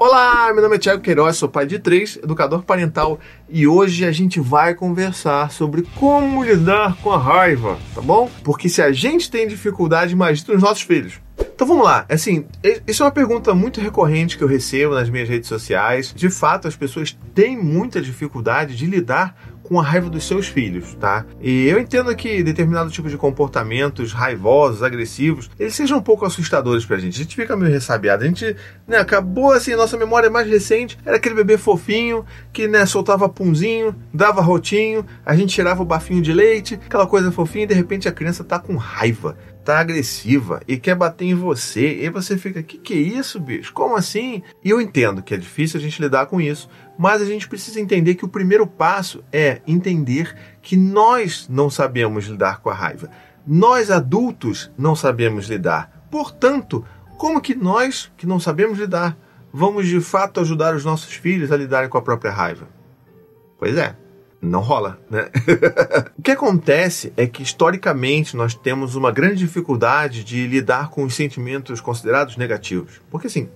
Olá, meu nome é Thiago Queiroz, sou pai de três, educador parental e hoje a gente vai conversar sobre como lidar com a raiva, tá bom? Porque se a gente tem dificuldade, imagina os nossos filhos. Então vamos lá, assim, isso é uma pergunta muito recorrente que eu recebo nas minhas redes sociais. De fato, as pessoas têm muita dificuldade de lidar com a raiva dos seus filhos, tá? E eu entendo que determinado tipo de comportamentos raivosos, agressivos, eles sejam um pouco assustadores pra gente. A gente fica meio ressabiado. A gente, né, acabou assim, nossa memória mais recente era aquele bebê fofinho que, né, soltava punzinho, dava rotinho, a gente tirava o bafinho de leite, aquela coisa fofinha e de repente a criança tá com raiva tá agressiva e quer bater em você, e você fica, que que é isso, bicho? Como assim? E eu entendo que é difícil a gente lidar com isso, mas a gente precisa entender que o primeiro passo é entender que nós não sabemos lidar com a raiva. Nós adultos não sabemos lidar. Portanto, como que nós, que não sabemos lidar, vamos de fato ajudar os nossos filhos a lidarem com a própria raiva? Pois é, não rola, né? o que acontece é que historicamente nós temos uma grande dificuldade de lidar com os sentimentos considerados negativos. Porque assim,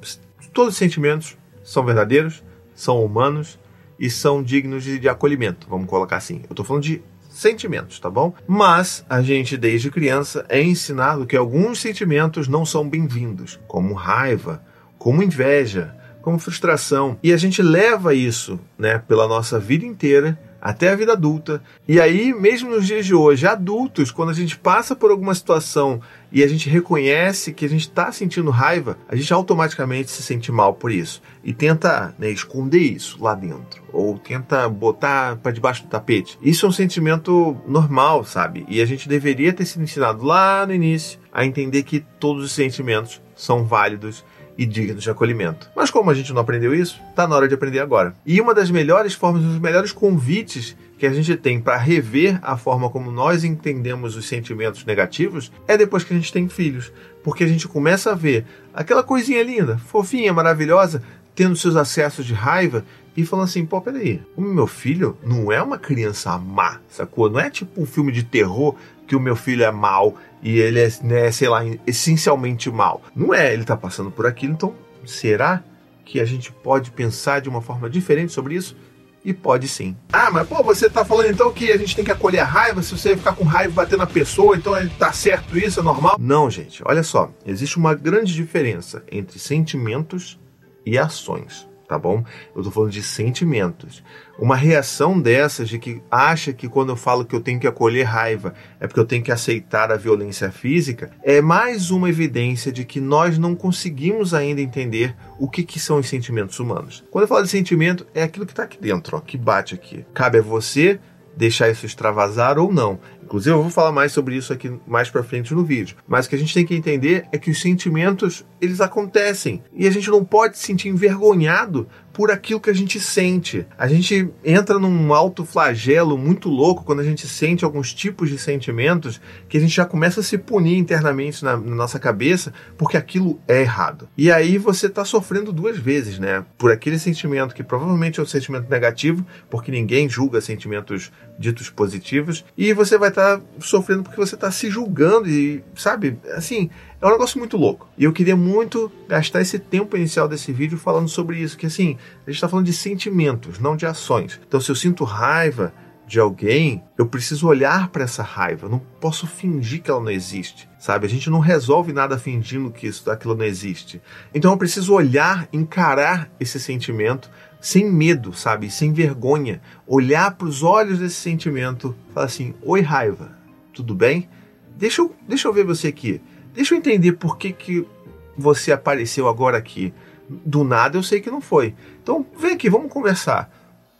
todos os sentimentos são verdadeiros, são humanos e são dignos de, de acolhimento, vamos colocar assim. Eu estou falando de sentimentos, tá bom? Mas a gente desde criança é ensinado que alguns sentimentos não são bem-vindos, como raiva, como inveja, como frustração, e a gente leva isso, né, pela nossa vida inteira até a vida adulta. E aí, mesmo nos dias de hoje, adultos, quando a gente passa por alguma situação e a gente reconhece que a gente está sentindo raiva, a gente automaticamente se sente mal por isso e tenta né, esconder isso lá dentro ou tenta botar para debaixo do tapete. Isso é um sentimento normal, sabe? E a gente deveria ter sido ensinado lá no início a entender que todos os sentimentos são válidos e dignos de acolhimento. Mas como a gente não aprendeu isso, está na hora de aprender agora. E uma das melhores formas, um dos melhores convites que a gente tem para rever a forma como nós entendemos os sentimentos negativos é depois que a gente tem filhos. Porque a gente começa a ver aquela coisinha linda, fofinha, maravilhosa, tendo seus acessos de raiva e falando assim, pô, peraí, o meu filho não é uma criança má, sacou? Não é tipo um filme de terror que o meu filho é mal e ele é, né, sei lá, essencialmente mal. Não é, ele está passando por aquilo, então será que a gente pode pensar de uma forma diferente sobre isso? E pode sim. Ah, mas pô, você tá falando então que a gente tem que acolher a raiva, se você ficar com raiva bater na pessoa, então tá certo isso, é normal? Não, gente, olha só, existe uma grande diferença entre sentimentos e ações tá bom? Eu tô falando de sentimentos. Uma reação dessas de que acha que quando eu falo que eu tenho que acolher raiva é porque eu tenho que aceitar a violência física, é mais uma evidência de que nós não conseguimos ainda entender o que, que são os sentimentos humanos. Quando eu falo de sentimento, é aquilo que está aqui dentro, ó, que bate aqui. Cabe a você deixar isso extravasar ou não. Inclusive, eu vou falar mais sobre isso aqui mais para frente no vídeo. Mas o que a gente tem que entender é que os sentimentos, eles acontecem. E a gente não pode se sentir envergonhado por aquilo que a gente sente. A gente entra num alto flagelo muito louco quando a gente sente alguns tipos de sentimentos que a gente já começa a se punir internamente na, na nossa cabeça porque aquilo é errado. E aí você está sofrendo duas vezes, né? Por aquele sentimento que provavelmente é um sentimento negativo, porque ninguém julga sentimentos ditos positivos, e você vai estar tá sofrendo porque você está se julgando e, sabe, assim, é um negócio muito louco. E eu queria muito gastar esse tempo inicial desse vídeo falando sobre isso, que assim, a gente está falando de sentimentos, não de ações. Então, se eu sinto raiva de alguém, eu preciso olhar para essa raiva. Eu não posso fingir que ela não existe, sabe? A gente não resolve nada fingindo que isso, aquilo não existe. Então, eu preciso olhar, encarar esse sentimento sem medo, sabe? Sem vergonha. Olhar para os olhos desse sentimento, falar assim: Oi, raiva, tudo bem? Deixa eu, deixa eu ver você aqui. Deixa eu entender por que, que você apareceu agora aqui. Do nada eu sei que não foi. Então vem aqui, vamos conversar.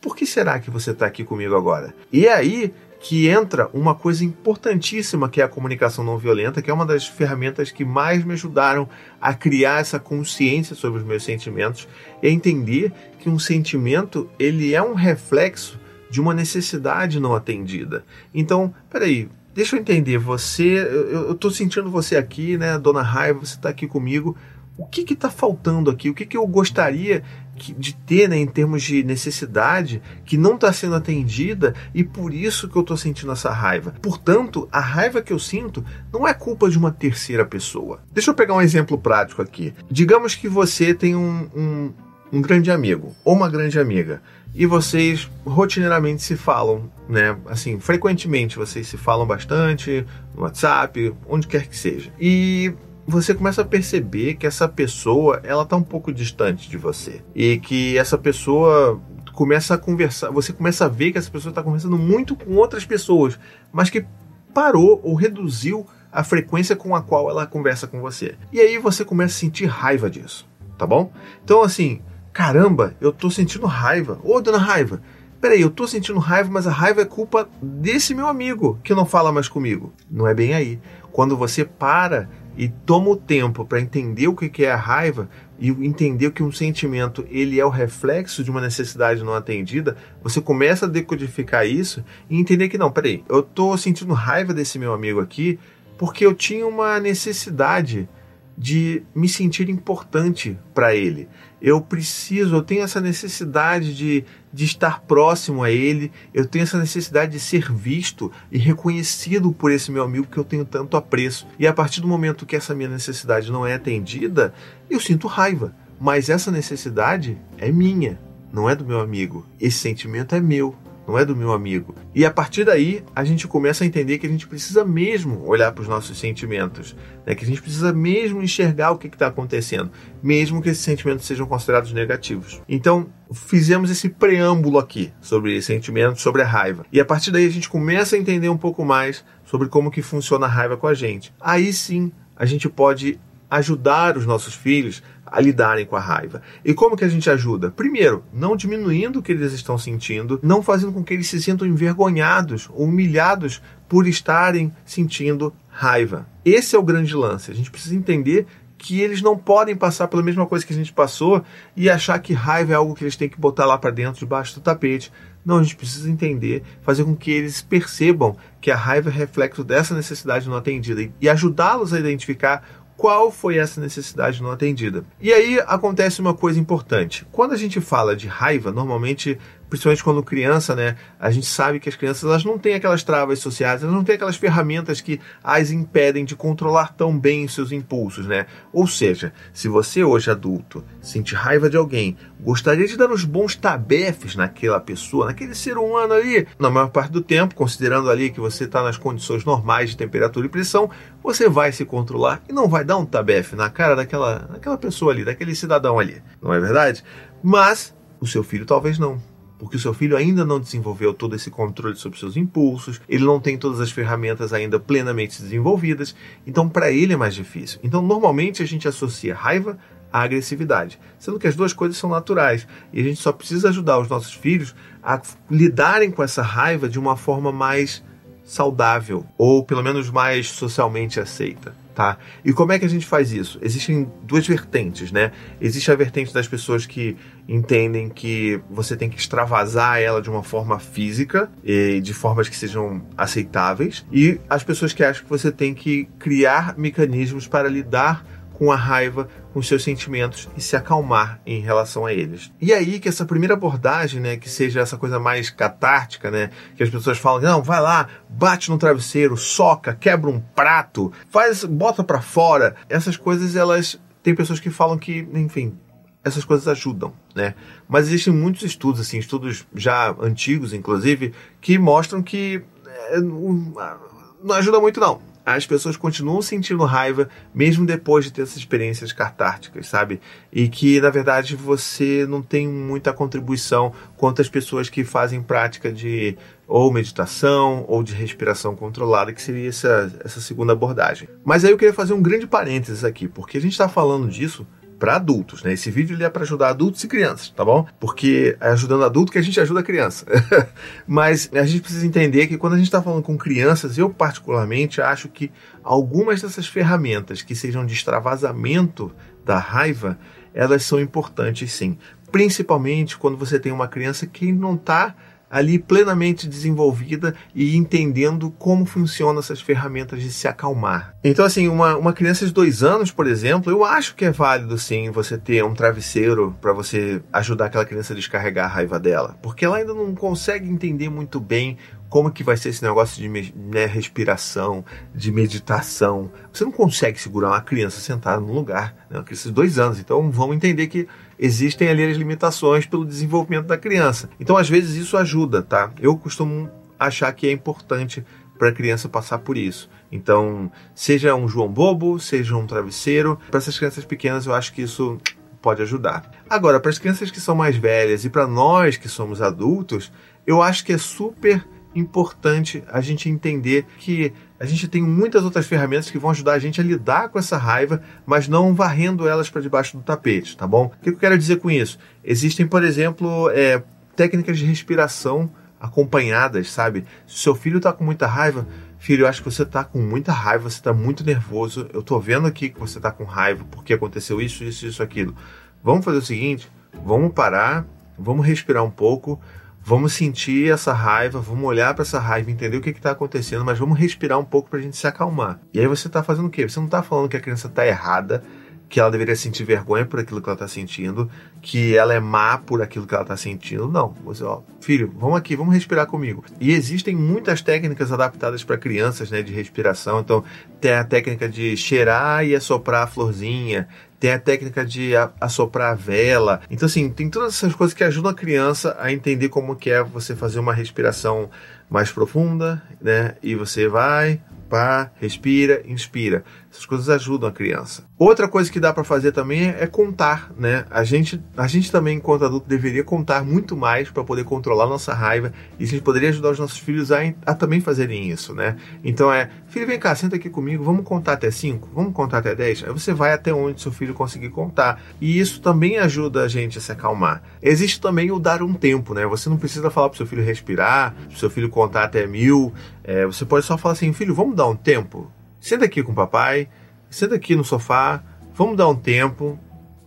Por que será que você está aqui comigo agora? E aí que entra uma coisa importantíssima que é a comunicação não violenta, que é uma das ferramentas que mais me ajudaram a criar essa consciência sobre os meus sentimentos e entender que um sentimento ele é um reflexo de uma necessidade não atendida. Então, peraí, Deixa eu entender, você, eu, tô sentindo você aqui, né, Dona Raiva, você está aqui comigo. O que que tá faltando aqui? O que que eu gostaria de ter, né, em termos de necessidade, que não está sendo atendida e por isso que eu estou sentindo essa raiva. Portanto, a raiva que eu sinto não é culpa de uma terceira pessoa. Deixa eu pegar um exemplo prático aqui. Digamos que você tem um, um um grande amigo ou uma grande amiga e vocês rotineiramente se falam, né? Assim, frequentemente vocês se falam bastante no WhatsApp, onde quer que seja. E você começa a perceber que essa pessoa, ela tá um pouco distante de você. E que essa pessoa começa a conversar, você começa a ver que essa pessoa está conversando muito com outras pessoas, mas que parou ou reduziu a frequência com a qual ela conversa com você. E aí você começa a sentir raiva disso, tá bom? Então assim, caramba, eu tô sentindo raiva. Ô, dona Raiva, peraí, eu tô sentindo raiva, mas a raiva é culpa desse meu amigo que não fala mais comigo. Não é bem aí. Quando você para e toma o tempo para entender o que é a raiva e entender que um sentimento ele é o reflexo de uma necessidade não atendida, você começa a decodificar isso e entender que não, peraí, eu tô sentindo raiva desse meu amigo aqui porque eu tinha uma necessidade de me sentir importante para ele. Eu preciso, eu tenho essa necessidade de, de estar próximo a ele, eu tenho essa necessidade de ser visto e reconhecido por esse meu amigo que eu tenho tanto apreço. E a partir do momento que essa minha necessidade não é atendida, eu sinto raiva. Mas essa necessidade é minha, não é do meu amigo. Esse sentimento é meu não é do meu amigo. E a partir daí, a gente começa a entender que a gente precisa mesmo olhar para os nossos sentimentos, né? que a gente precisa mesmo enxergar o que está acontecendo, mesmo que esses sentimentos sejam considerados negativos. Então, fizemos esse preâmbulo aqui sobre sentimentos, sobre a raiva. E a partir daí, a gente começa a entender um pouco mais sobre como que funciona a raiva com a gente. Aí sim, a gente pode ajudar os nossos filhos a lidarem com a raiva. E como que a gente ajuda? Primeiro, não diminuindo o que eles estão sentindo, não fazendo com que eles se sintam envergonhados humilhados por estarem sentindo raiva. Esse é o grande lance. A gente precisa entender que eles não podem passar pela mesma coisa que a gente passou e achar que raiva é algo que eles têm que botar lá para dentro, debaixo do tapete. Não, a gente precisa entender, fazer com que eles percebam que a raiva é reflexo dessa necessidade não atendida e ajudá-los a identificar qual foi essa necessidade não atendida. E aí acontece uma coisa importante. Quando a gente fala de raiva, normalmente principalmente quando criança, né? A gente sabe que as crianças elas não têm aquelas travas sociais, elas não têm aquelas ferramentas que as impedem de controlar tão bem os seus impulsos, né? Ou seja, se você hoje adulto sente raiva de alguém, gostaria de dar uns bons tabefes naquela pessoa, naquele ser humano ali, na maior parte do tempo, considerando ali que você está nas condições normais de temperatura e pressão, você vai se controlar e não vai dar um tabefe na cara daquela, daquela pessoa ali, daquele cidadão ali, não é verdade? Mas o seu filho talvez não porque o seu filho ainda não desenvolveu todo esse controle sobre seus impulsos, ele não tem todas as ferramentas ainda plenamente desenvolvidas, então para ele é mais difícil. Então, normalmente a gente associa raiva à agressividade, sendo que as duas coisas são naturais e a gente só precisa ajudar os nossos filhos a lidarem com essa raiva de uma forma mais saudável ou pelo menos mais socialmente aceita tá? E como é que a gente faz isso? Existem duas vertentes, né? Existe a vertente das pessoas que entendem que você tem que extravasar ela de uma forma física e de formas que sejam aceitáveis, e as pessoas que acham que você tem que criar mecanismos para lidar com a raiva, com seus sentimentos e se acalmar em relação a eles. E aí que essa primeira abordagem, né, que seja essa coisa mais catártica, né, que as pessoas falam, não, vai lá, bate no travesseiro, soca, quebra um prato, faz, bota para fora. Essas coisas elas tem pessoas que falam que, enfim, essas coisas ajudam, né? Mas existem muitos estudos, assim, estudos já antigos, inclusive, que mostram que é, não ajuda muito não as pessoas continuam sentindo raiva mesmo depois de ter essas experiências catárticas, sabe? E que na verdade você não tem muita contribuição quanto as pessoas que fazem prática de ou meditação ou de respiração controlada, que seria essa, essa segunda abordagem. Mas aí eu queria fazer um grande parênteses aqui, porque a gente está falando disso para adultos, né? Esse vídeo ele é para ajudar adultos e crianças, tá bom? Porque é ajudando adulto que a gente ajuda a criança. Mas a gente precisa entender que quando a gente está falando com crianças, eu particularmente acho que algumas dessas ferramentas que sejam de extravasamento da raiva, elas são importantes sim. Principalmente quando você tem uma criança que não está ali plenamente desenvolvida e entendendo como funcionam essas ferramentas de se acalmar. Então, assim, uma, uma criança de dois anos, por exemplo, eu acho que é válido sim você ter um travesseiro para você ajudar aquela criança a descarregar a raiva dela, porque ela ainda não consegue entender muito bem como que vai ser esse negócio de né, respiração, de meditação. Você não consegue segurar uma criança sentada num lugar, né, uma criança de dois anos. Então vamos entender que existem ali as limitações pelo desenvolvimento da criança. Então às vezes isso ajuda, tá? Eu costumo achar que é importante para a criança passar por isso. Então, seja um João Bobo, seja um travesseiro, para essas crianças pequenas eu acho que isso pode ajudar. Agora, para as crianças que são mais velhas e para nós que somos adultos, eu acho que é super importante a gente entender que a gente tem muitas outras ferramentas que vão ajudar a gente a lidar com essa raiva, mas não varrendo elas para debaixo do tapete, tá bom? O que eu quero dizer com isso? Existem, por exemplo, é, técnicas de respiração acompanhadas, sabe? Se seu filho está com muita raiva, filho, eu acho que você está com muita raiva, você está muito nervoso, eu estou vendo aqui que você está com raiva porque aconteceu isso, isso, isso, aquilo. Vamos fazer o seguinte, vamos parar, vamos respirar um pouco, Vamos sentir essa raiva, vamos olhar para essa raiva, entender o que está acontecendo, mas vamos respirar um pouco para a gente se acalmar. E aí você está fazendo o quê? Você não está falando que a criança está errada, que ela deveria sentir vergonha por aquilo que ela está sentindo, que ela é má por aquilo que ela está sentindo. Não. Você, ó, filho, vamos aqui, vamos respirar comigo. E existem muitas técnicas adaptadas para crianças, né, de respiração. Então, tem a técnica de cheirar e assoprar a florzinha, tem a técnica de assoprar a vela. Então, assim, tem todas essas coisas que ajudam a criança a entender como que é você fazer uma respiração mais profunda, né? E você vai, pá, respira, inspira. Essas coisas ajudam a criança. Outra coisa que dá para fazer também é, contar, né? A gente, a gente também, enquanto adulto, deveria contar muito mais para poder controlar nossa raiva e a gente poderia ajudar os nossos filhos a, a também fazerem isso, né? Então é, filho, vem cá, senta aqui comigo, vamos contar até 5, vamos contar até 10. Aí você vai até onde seu filho conseguir contar. E isso também ajuda a gente a se acalmar. Existe também o dar um tempo, né? Você não precisa falar para seu filho respirar, pro seu filho contar até mil. É, você pode só falar assim, filho, vamos dar um tempo? Senta aqui com o papai, senta aqui no sofá, vamos dar um tempo,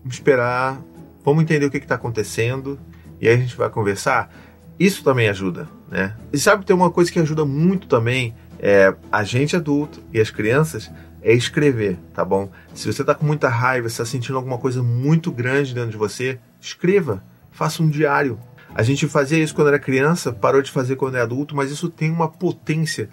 esperar, vamos entender o que está acontecendo e aí a gente vai conversar. Isso também ajuda, né? E sabe, tem uma coisa que ajuda muito também, é a gente adulto e as crianças, é escrever, tá bom? Se você está com muita raiva, está sentindo alguma coisa muito grande dentro de você, escreva, faça um diário. A gente fazia isso quando era criança, parou de fazer quando é adulto, mas isso tem uma potência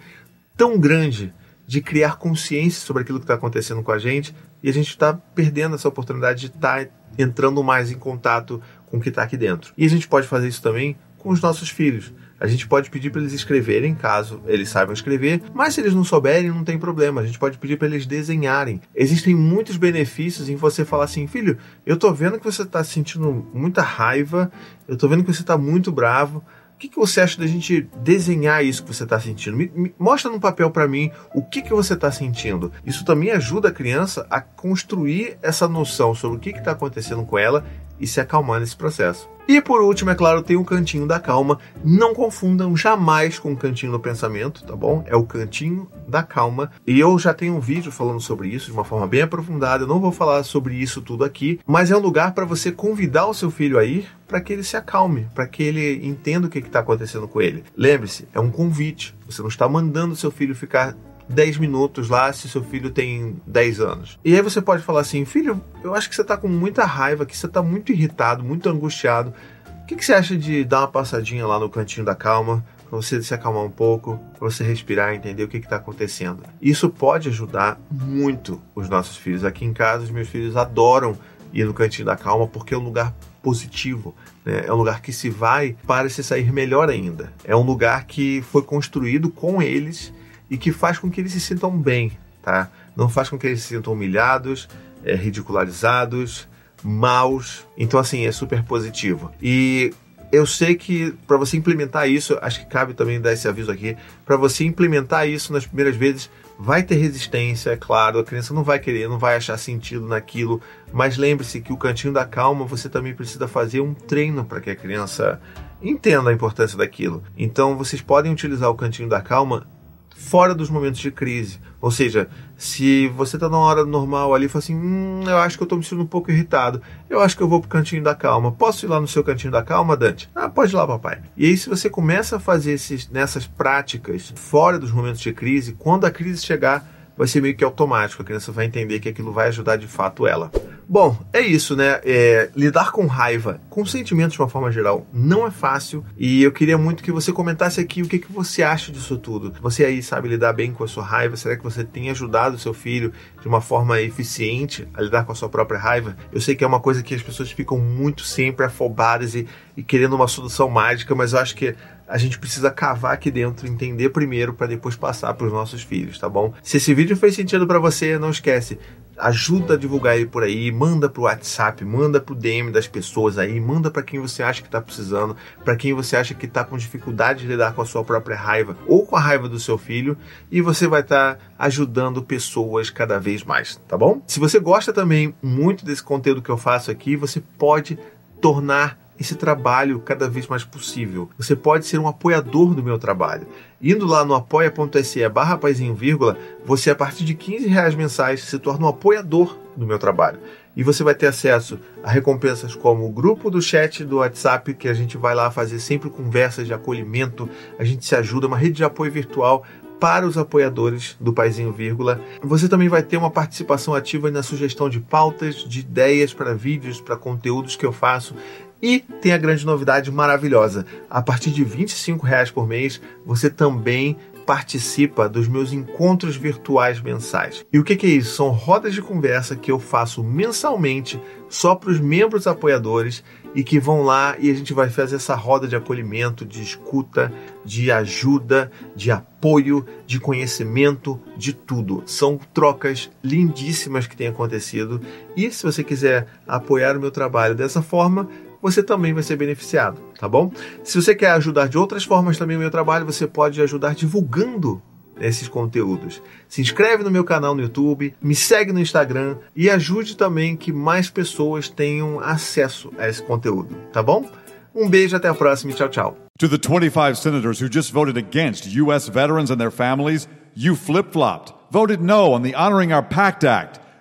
tão grande de criar consciência sobre aquilo que está acontecendo com a gente e a gente está perdendo essa oportunidade de estar tá entrando mais em contato com o que está aqui dentro. E a gente pode fazer isso também com os nossos filhos. A gente pode pedir para eles escreverem, caso eles saibam escrever, mas se eles não souberem, não tem problema. A gente pode pedir para eles desenharem. Existem muitos benefícios em você falar assim: filho, eu tô vendo que você está sentindo muita raiva, eu tô vendo que você está muito bravo que, que você acha da gente desenhar isso que você está sentindo? Me, me, mostra no papel para mim o que, que você está sentindo. Isso também ajuda a criança a construir essa noção sobre o que está acontecendo com ela e se acalmar nesse processo. E por último, é claro, tem o cantinho da calma. Não confundam jamais com o cantinho do pensamento, tá bom? É o cantinho da calma. E eu já tenho um vídeo falando sobre isso de uma forma bem aprofundada. Eu não vou falar sobre isso tudo aqui, mas é um lugar para você convidar o seu filho a ir para que ele se acalme, para que ele entenda o que está acontecendo com ele. Lembre-se, é um convite. Você não está mandando o seu filho ficar 10 minutos lá se seu filho tem 10 anos. E aí você pode falar assim: filho, eu acho que você está com muita raiva, que você está muito irritado, muito angustiado. O que, que, você acha de dar uma passadinha lá no cantinho da calma, para você se acalmar um pouco, para você respirar, entender o que está acontecendo? Isso pode ajudar muito os nossos filhos. Aqui em casa, os meus filhos adoram ir no cantinho da calma porque é um lugar positivo. Né? É um lugar que se vai para se sair melhor ainda. É um lugar que foi construído com eles e que faz com que eles se sintam bem, tá? Não faz com que eles se sintam humilhados, é, ridicularizados, maus. Então, assim, é super positivo. E eu sei que para você implementar isso, acho que cabe também dar esse aviso aqui, para você implementar isso nas primeiras vezes, vai ter resistência, é claro, a criança não vai querer, não vai achar sentido naquilo, mas lembre-se que o cantinho da calma você também precisa fazer um treino para que a criança entenda a importância daquilo. Então vocês podem utilizar o cantinho da calma fora dos momentos de crise. Ou seja, se você está numa hora normal ali e fala assim, hum, eu acho que eu estou me sentindo um pouco irritado, eu acho que eu vou pro cantinho da calma. Posso ir lá no seu cantinho da calma, Dante? Ah, pode ir lá, papai. E aí, se você começa a fazer esses, nessas práticas fora dos momentos de crise, quando a crise chegar, vai ser meio que automático. A criança vai entender que aquilo vai ajudar de fato ela. Bom, é isso, né? É, lidar com raiva, com sentimentos de uma forma geral, não é fácil. E eu queria muito que você comentasse aqui o que, que você acha disso tudo. Você aí sabe lidar bem com a sua raiva? Será que você tem ajudado o seu filho de uma forma eficiente a lidar com a sua própria raiva? Eu sei que é uma coisa que as pessoas ficam muito sempre afobadas e, e querendo uma solução mágica, mas eu acho que a gente precisa cavar aqui dentro, entender primeiro para depois passar para os nossos filhos, tá bom? Se esse vídeo fez sentido para você, não esquece, ajuda a divulgar ele por aí, manda pro WhatsApp, manda pro DM das pessoas aí, manda para quem você acha que está precisando, para quem você acha que está com dificuldade de lidar com a sua própria raiva ou com a raiva do seu filho, e você vai estar tá ajudando pessoas cada vez mais, tá bom? Se você gosta também muito desse conteúdo que eu faço aqui, você pode tornar esse trabalho cada vez mais possível. Você pode ser um apoiador do meu trabalho. Indo lá no apoia.se barra vírgula, você a partir de 15 reais mensais se torna um apoiador do meu trabalho. E você vai ter acesso a recompensas como o grupo do chat do WhatsApp, que a gente vai lá fazer sempre conversas de acolhimento, a gente se ajuda, uma rede de apoio virtual para os apoiadores do Paizinho Vírgula. Você também vai ter uma participação ativa na sugestão de pautas, de ideias para vídeos, para conteúdos que eu faço. E tem a grande novidade maravilhosa: a partir de R$ reais por mês, você também participa dos meus encontros virtuais mensais. E o que, é isso? São rodas de conversa que eu faço mensalmente só para os membros apoiadores e que vão lá e a gente vai fazer essa roda de acolhimento, de escuta, de ajuda, de apoio, de conhecimento, de tudo. São trocas lindíssimas que têm acontecido e se você quiser apoiar o meu trabalho dessa forma, você também vai ser beneficiado, tá bom? Se você quer ajudar de outras formas também o meu trabalho, você pode ajudar divulgando esses conteúdos. Se inscreve no meu canal no YouTube, me segue no Instagram e ajude também que mais pessoas tenham acesso a esse conteúdo, tá bom? Um beijo, até a próxima e tchau, tchau. To the 25 senators who just voted against U.S. veterans and their families, you flip-flopped, voted no on the Honoring Our Pact Act.